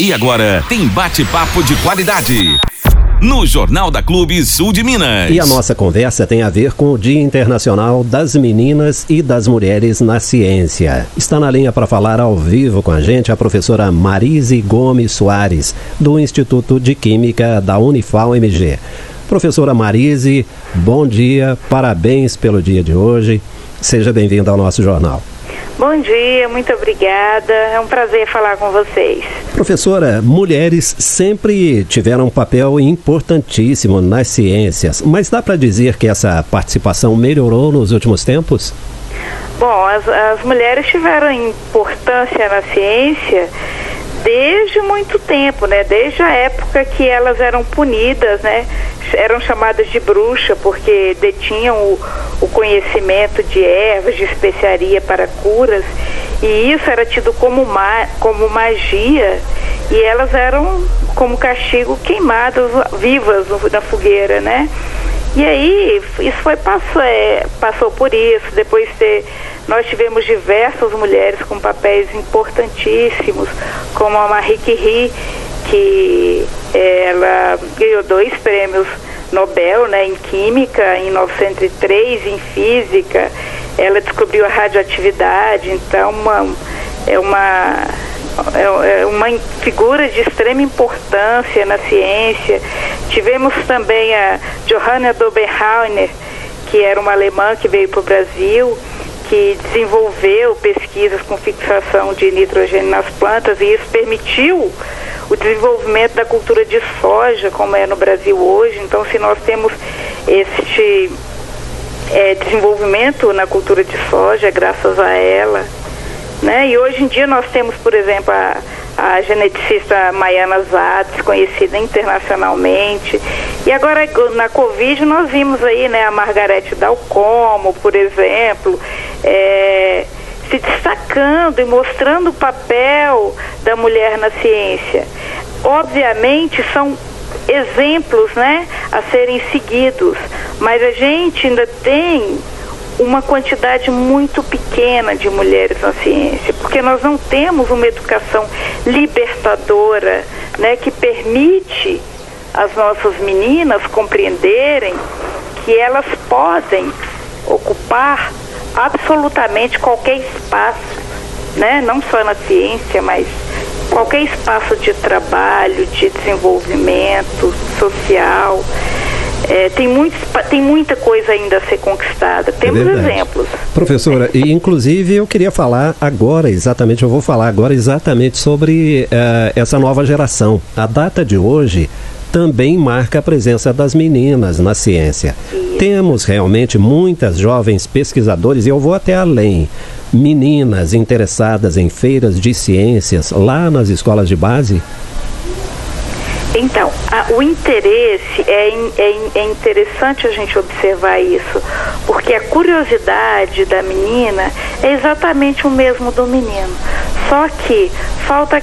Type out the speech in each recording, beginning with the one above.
E agora tem bate-papo de qualidade. No Jornal da Clube Sul de Minas. E a nossa conversa tem a ver com o Dia Internacional das Meninas e das Mulheres na Ciência. Está na linha para falar ao vivo com a gente a professora Marise Gomes Soares, do Instituto de Química da Unifal MG. Professora Marise, bom dia, parabéns pelo dia de hoje. Seja bem-vinda ao nosso jornal. Bom dia, muito obrigada. É um prazer falar com vocês. Professora, mulheres sempre tiveram um papel importantíssimo nas ciências, mas dá para dizer que essa participação melhorou nos últimos tempos? Bom, as, as mulheres tiveram importância na ciência desde muito tempo, né? Desde a época que elas eram punidas, né? Eram chamadas de bruxa porque detinham o, o conhecimento de ervas, de especiaria para curas, e isso era tido como, ma como magia, e elas eram como castigo queimadas vivas na fogueira, né? E aí, isso foi passou, é, passou por isso, depois de, nós tivemos diversas mulheres com papéis importantíssimos, como a Marie Curie, que ela ganhou dois prêmios Nobel né, em Química, em 1903, em Física, ela descobriu a radioatividade, então uma, é uma é, é uma figura de extrema importância na ciência. Tivemos também a Johanna Doberhauner, que era uma alemã que veio para o Brasil, que desenvolveu pesquisas com fixação de nitrogênio nas plantas e isso permitiu o desenvolvimento da cultura de soja, como é no Brasil hoje. Então, se nós temos este é, desenvolvimento na cultura de soja, é graças a ela. Né? E hoje em dia nós temos, por exemplo, a, a geneticista Maiana Zatz, conhecida internacionalmente. E agora na Covid nós vimos aí né, a Margarete Dalcomo, por exemplo, é, se destacando e mostrando o papel da mulher na ciência. Obviamente são exemplos né, a serem seguidos, mas a gente ainda tem uma quantidade muito pequena de mulheres na ciência, porque nós não temos uma educação libertadora, né, que permite as nossas meninas compreenderem que elas podem ocupar absolutamente qualquer espaço, né, não só na ciência, mas qualquer espaço de trabalho, de desenvolvimento social. É, tem, muitos, tem muita coisa ainda a ser conquistada. Temos é exemplos. Professora, e inclusive eu queria falar agora, exatamente, eu vou falar agora exatamente sobre uh, essa nova geração. A data de hoje também marca a presença das meninas na ciência. Temos realmente muitas jovens pesquisadores, e eu vou até além, meninas interessadas em feiras de ciências lá nas escolas de base? Então, a, o interesse é, é, é, interessante a gente observar isso, porque a curiosidade da menina é exatamente o mesmo do menino. Só que falta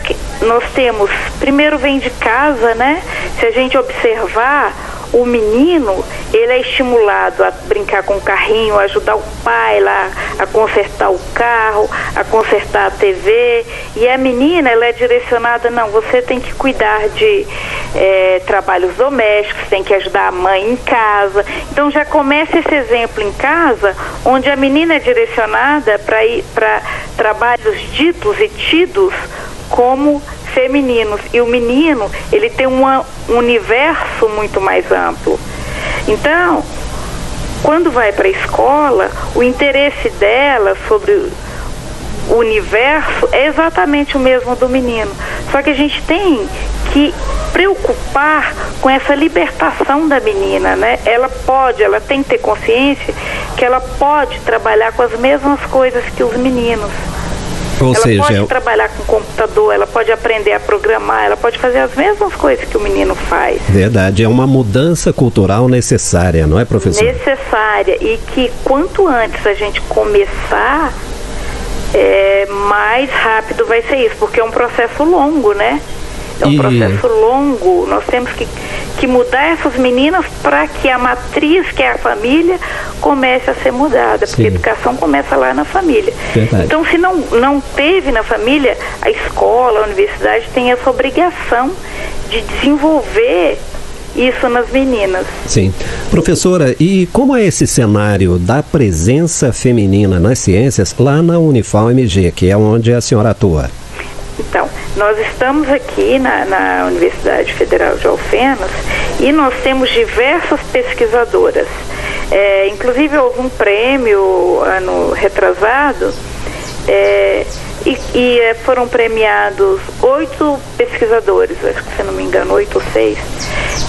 nós temos, primeiro vem de casa, né? Se a gente observar, o menino, ele é estimulado a brincar com o carrinho, a ajudar o pai lá a consertar o carro, a consertar a TV. E a menina, ela é direcionada, não, você tem que cuidar de é, trabalhos domésticos, tem que ajudar a mãe em casa. Então já começa esse exemplo em casa, onde a menina é direcionada para ir para trabalhos ditos e tidos como femininos. E o menino, ele tem uma, um universo muito mais amplo. Então, quando vai para a escola, o interesse dela sobre o universo é exatamente o mesmo do menino. Só que a gente tem que preocupar com essa libertação da menina, né? Ela pode, ela tem que ter consciência que ela pode trabalhar com as mesmas coisas que os meninos. Ou ela seja, pode é trabalhar com computador, ela pode aprender a programar, ela pode fazer as mesmas coisas que o menino faz. Verdade, é uma mudança cultural necessária, não é, professor? Necessária e que quanto antes a gente começar, é, mais rápido vai ser isso, porque é um processo longo, né? É um e... processo longo. Nós temos que, que mudar essas meninas para que a matriz, que é a família, comece a ser mudada, porque a educação começa lá na família. Verdade. Então, se não, não teve na família, a escola, a universidade tem essa obrigação de desenvolver isso nas meninas. Sim. Professora, e como é esse cenário da presença feminina nas ciências lá na Unifal MG, que é onde a senhora atua? Nós estamos aqui na, na Universidade Federal de Alfenas e nós temos diversas pesquisadoras. É, inclusive houve um prêmio ano retrasado é, e, e é, foram premiados oito pesquisadores, acho que se não me engano, oito ou seis.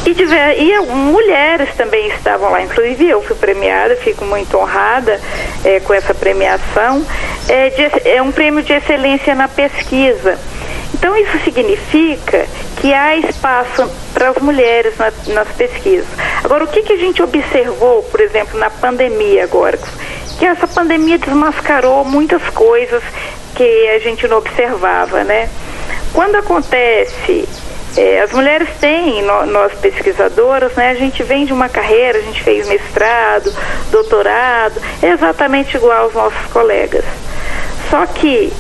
E, tiver, e mulheres também estavam lá, inclusive eu fui premiada, fico muito honrada é, com essa premiação. É, de, é um prêmio de excelência na pesquisa. Então isso significa que há espaço para as mulheres na, nas pesquisas. Agora, o que, que a gente observou, por exemplo, na pandemia agora? Que essa pandemia desmascarou muitas coisas que a gente não observava, né? Quando acontece é, as mulheres têm, nós pesquisadoras, né, a gente vem de uma carreira, a gente fez mestrado, doutorado, exatamente igual aos nossos colegas. Só que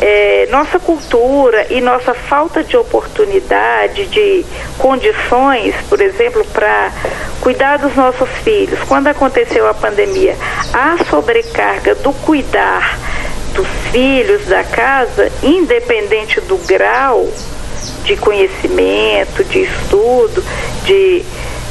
é, nossa cultura e nossa falta de oportunidade, de condições, por exemplo, para cuidar dos nossos filhos, quando aconteceu a pandemia, a sobrecarga do cuidar dos filhos da casa, independente do grau de conhecimento, de estudo, de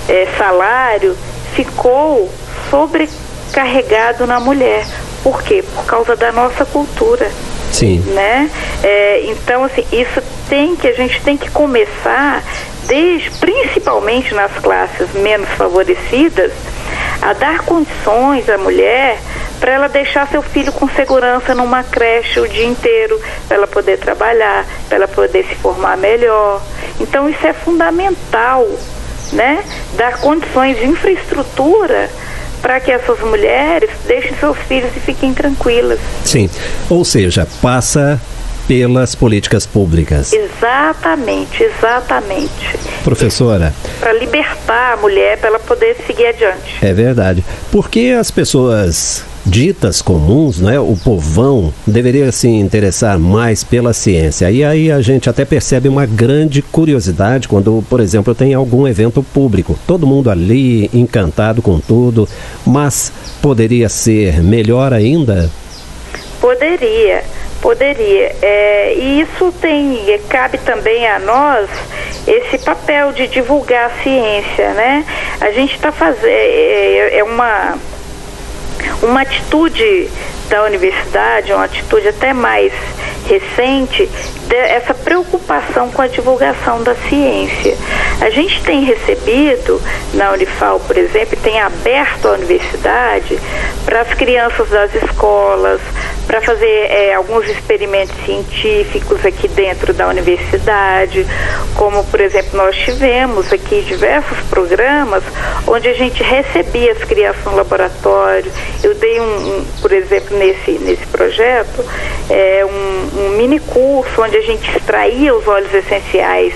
é, salário, ficou sobrecarregado na mulher. Por quê? Por causa da nossa cultura. Sim. Né? É, então, assim, isso tem que, a gente tem que começar, desde, principalmente nas classes menos favorecidas, a dar condições à mulher para ela deixar seu filho com segurança numa creche o dia inteiro, para ela poder trabalhar, para ela poder se formar melhor. Então isso é fundamental, né? Dar condições de infraestrutura para que essas mulheres deixem seus filhos e fiquem tranquilas. Sim, ou seja, passa pelas políticas públicas. Exatamente, exatamente. Professora. Para libertar a mulher, para ela poder seguir adiante. É verdade. Por que as pessoas ditas comuns, né, o povão deveria se interessar mais pela ciência. E aí a gente até percebe uma grande curiosidade quando, por exemplo, tem algum evento público. Todo mundo ali encantado com tudo, mas poderia ser melhor ainda? Poderia, poderia. É, e isso tem cabe também a nós esse papel de divulgar a ciência, né? A gente está fazendo é, é, é uma uma atitude da universidade, uma atitude até mais recente, essa preocupação com a divulgação da ciência. A gente tem recebido na Unifal, por exemplo, tem aberto a universidade para as crianças das escolas, para fazer é, alguns experimentos científicos aqui dentro da universidade, como por exemplo nós tivemos aqui diversos programas onde a gente recebia as crianças no laboratório. Eu dei um, um por exemplo, nesse, nesse projeto, é, um, um mini curso onde a gente extraía os óleos essenciais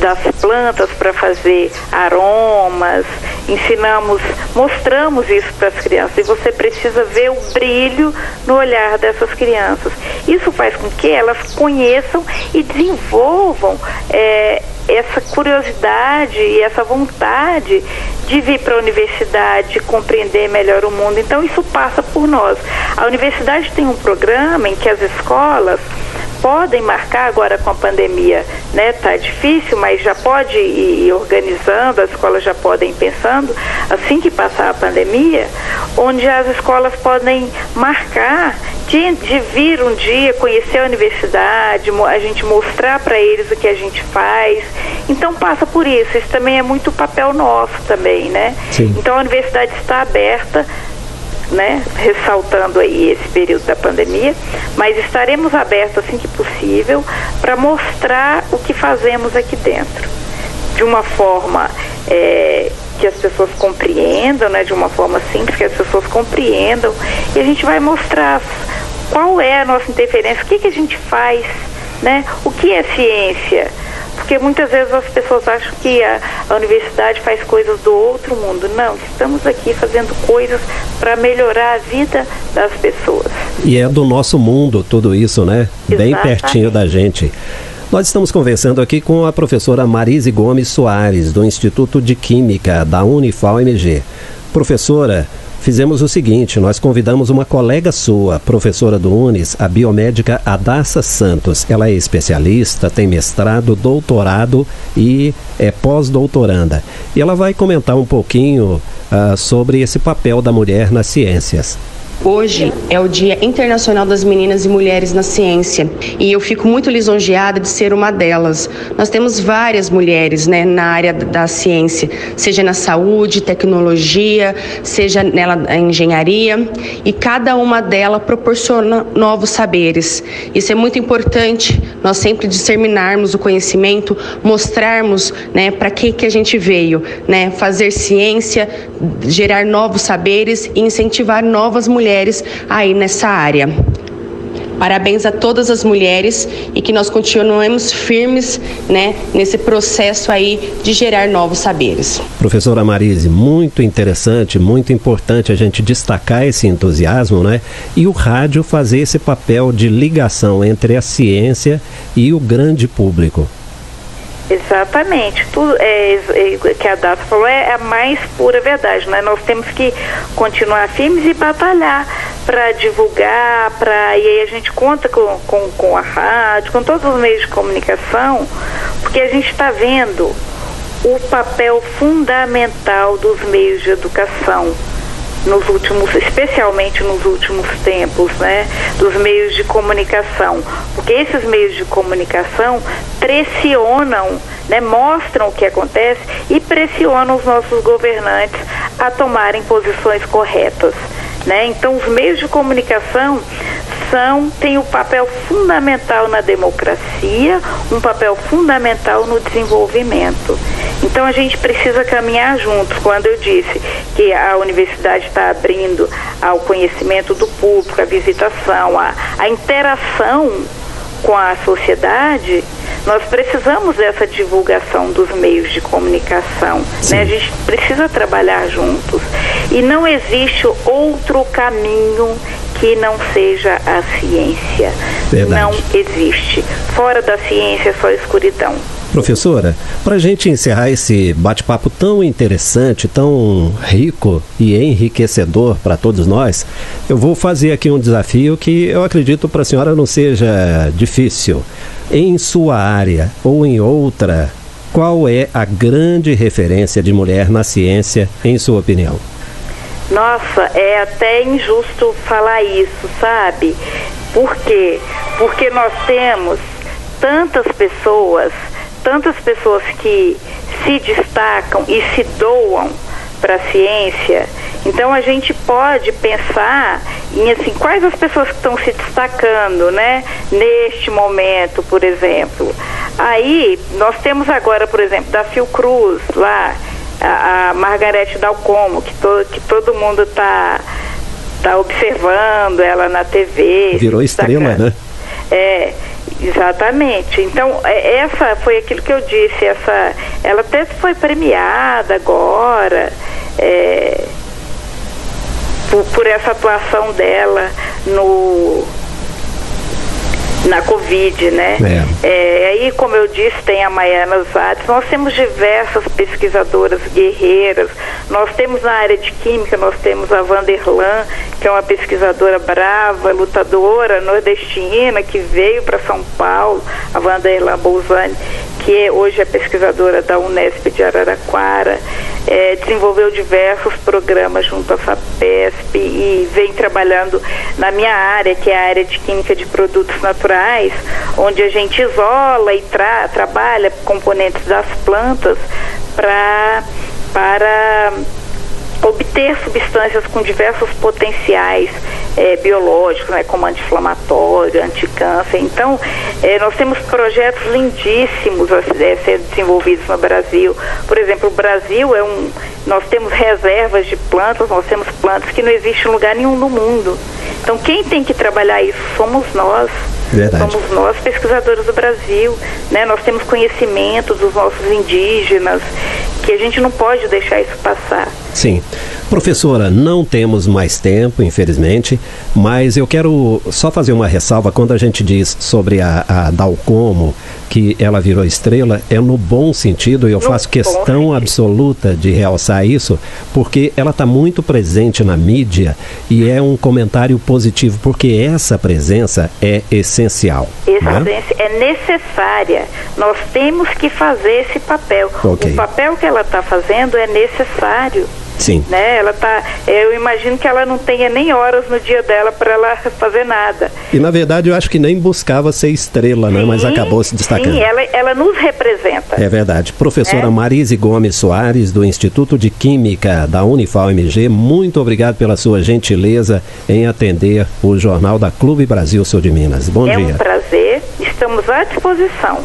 das plantas para fazer aromas, ensinamos, mostramos isso para as crianças e você precisa ver o brilho no olhar dessas crianças. Isso faz com que elas conheçam e desenvolvam é, essa curiosidade e essa vontade de vir para a universidade, compreender melhor o mundo. Então isso passa por nós. A universidade tem um programa em que as escolas podem marcar agora com a pandemia, né? Tá difícil, mas já pode ir organizando, as escolas já podem ir pensando, assim que passar a pandemia, onde as escolas podem marcar de, de vir um dia conhecer a universidade, a gente mostrar para eles o que a gente faz. Então passa por isso. Isso também é muito papel nosso também, né? Sim. Então a universidade está aberta né, ressaltando aí esse período da pandemia, mas estaremos abertos assim que possível para mostrar o que fazemos aqui dentro, de uma forma é, que as pessoas compreendam, né, de uma forma simples que as pessoas compreendam, e a gente vai mostrar qual é a nossa interferência, o que, que a gente faz, né, o que é ciência porque muitas vezes as pessoas acham que a, a universidade faz coisas do outro mundo. Não, estamos aqui fazendo coisas para melhorar a vida das pessoas. E é do nosso mundo tudo isso, né? Exatamente. Bem pertinho da gente. Nós estamos conversando aqui com a professora Marise Gomes Soares, do Instituto de Química da Unifal-MG. Professora, fizemos o seguinte: nós convidamos uma colega sua, professora do Unis, a biomédica Adassa Santos. Ela é especialista, tem mestrado, doutorado e é pós-doutoranda. E ela vai comentar um pouquinho uh, sobre esse papel da mulher nas ciências. Hoje é o Dia Internacional das Meninas e Mulheres na Ciência e eu fico muito lisonjeada de ser uma delas. Nós temos várias mulheres né, na área da ciência, seja na saúde, tecnologia, seja nela na engenharia e cada uma delas proporciona novos saberes. Isso é muito importante, nós sempre disseminarmos o conhecimento, mostrarmos né, para que, que a gente veio, né, fazer ciência, gerar novos saberes e incentivar novas mulheres mulheres aí nessa área. Parabéns a todas as mulheres e que nós continuemos firmes né, nesse processo aí de gerar novos saberes. Professora Marise, muito interessante, muito importante a gente destacar esse entusiasmo, né? E o rádio fazer esse papel de ligação entre a ciência e o grande público. Exatamente. Tudo é, é, que a Data falou é a mais pura verdade. Né? Nós temos que continuar firmes e batalhar para divulgar, para e aí a gente conta com, com, com a rádio, com todos os meios de comunicação, porque a gente está vendo o papel fundamental dos meios de educação nos últimos, especialmente nos últimos tempos, né, dos meios de comunicação, porque esses meios de comunicação pressionam, né, mostram o que acontece e pressionam os nossos governantes a tomarem posições corretas, né? Então os meios de comunicação são têm um papel fundamental na democracia, um papel fundamental no desenvolvimento. Então a gente precisa caminhar juntos. Quando eu disse que a universidade está abrindo ao conhecimento do público, a visitação, a, a interação com a sociedade, nós precisamos dessa divulgação dos meios de comunicação. Né? A gente precisa trabalhar juntos. E não existe outro caminho que não seja a ciência. Verdade. Não existe. Fora da ciência é só escuridão. Professora, para a gente encerrar esse bate-papo tão interessante, tão rico e enriquecedor para todos nós, eu vou fazer aqui um desafio que eu acredito para a senhora não seja difícil. Em sua área ou em outra, qual é a grande referência de mulher na ciência, em sua opinião? Nossa, é até injusto falar isso, sabe? Por quê? Porque nós temos tantas pessoas, tantas pessoas que se destacam e se doam para a ciência. Então a gente pode pensar em assim, quais as pessoas que estão se destacando, né, neste momento, por exemplo. Aí nós temos agora, por exemplo, da Fiocruz lá, a, a Margarete Dalcomo, que, to, que todo mundo está tá observando ela na TV. Virou estrela, né? É, exatamente. Então, é, essa foi aquilo que eu disse, essa, ela até foi premiada agora. É, por, por essa atuação dela no na Covid, né? É. É, aí, como eu disse, tem a Maiana Zades, nós temos diversas pesquisadoras guerreiras, nós temos na área de química, nós temos a Vanderlan, que é uma pesquisadora brava, lutadora, nordestina, que veio para São Paulo, a Vanderlan Bolzani, que é, hoje é pesquisadora da Unesp de Araraquara, é, desenvolveu diversos programas junto à FAPESP e vem trabalhando na minha área, que é a área de Química de Produtos Naturais, onde a gente isola e tra trabalha componentes das plantas pra, para obter substâncias com diversos potenciais é, biológicos, né, como anti-inflamatório, anticâncer. Então, é, nós temos projetos lindíssimos a, a ser desenvolvidos no Brasil. Por exemplo, o Brasil é um. Nós temos reservas de plantas, nós temos plantas que não existem em lugar nenhum no mundo. Então, quem tem que trabalhar isso somos nós. Verdade. Somos nós, pesquisadores do Brasil, né? Nós temos conhecimento dos nossos indígenas, que a gente não pode deixar isso passar. Sim. Professora, não temos mais tempo, infelizmente, mas eu quero só fazer uma ressalva quando a gente diz sobre a, a Dalcomo, que ela virou estrela, é no bom sentido, e eu faço questão absoluta de realçar isso, porque ela está muito presente na mídia e é um comentário positivo, porque essa presença é essencial. Essa né? é necessária. Nós temos que fazer esse papel. Ok. O papel que ela está fazendo é necessário. Sim. Né? Ela tá, eu imagino que ela não tenha nem horas no dia dela para ela fazer nada. E na verdade eu acho que nem buscava ser estrela, né? Mas Sim, acabou se destacando. Sim, ela, ela nos representa. É verdade. Professora É. Marise Gomes Soares, do Instituto de Química da Unifal-MG, muito obrigado pela sua gentileza em atender o Jornal da Clube Brasil Sul de Minas. Bom é dia. um prazer, estamos à disposição.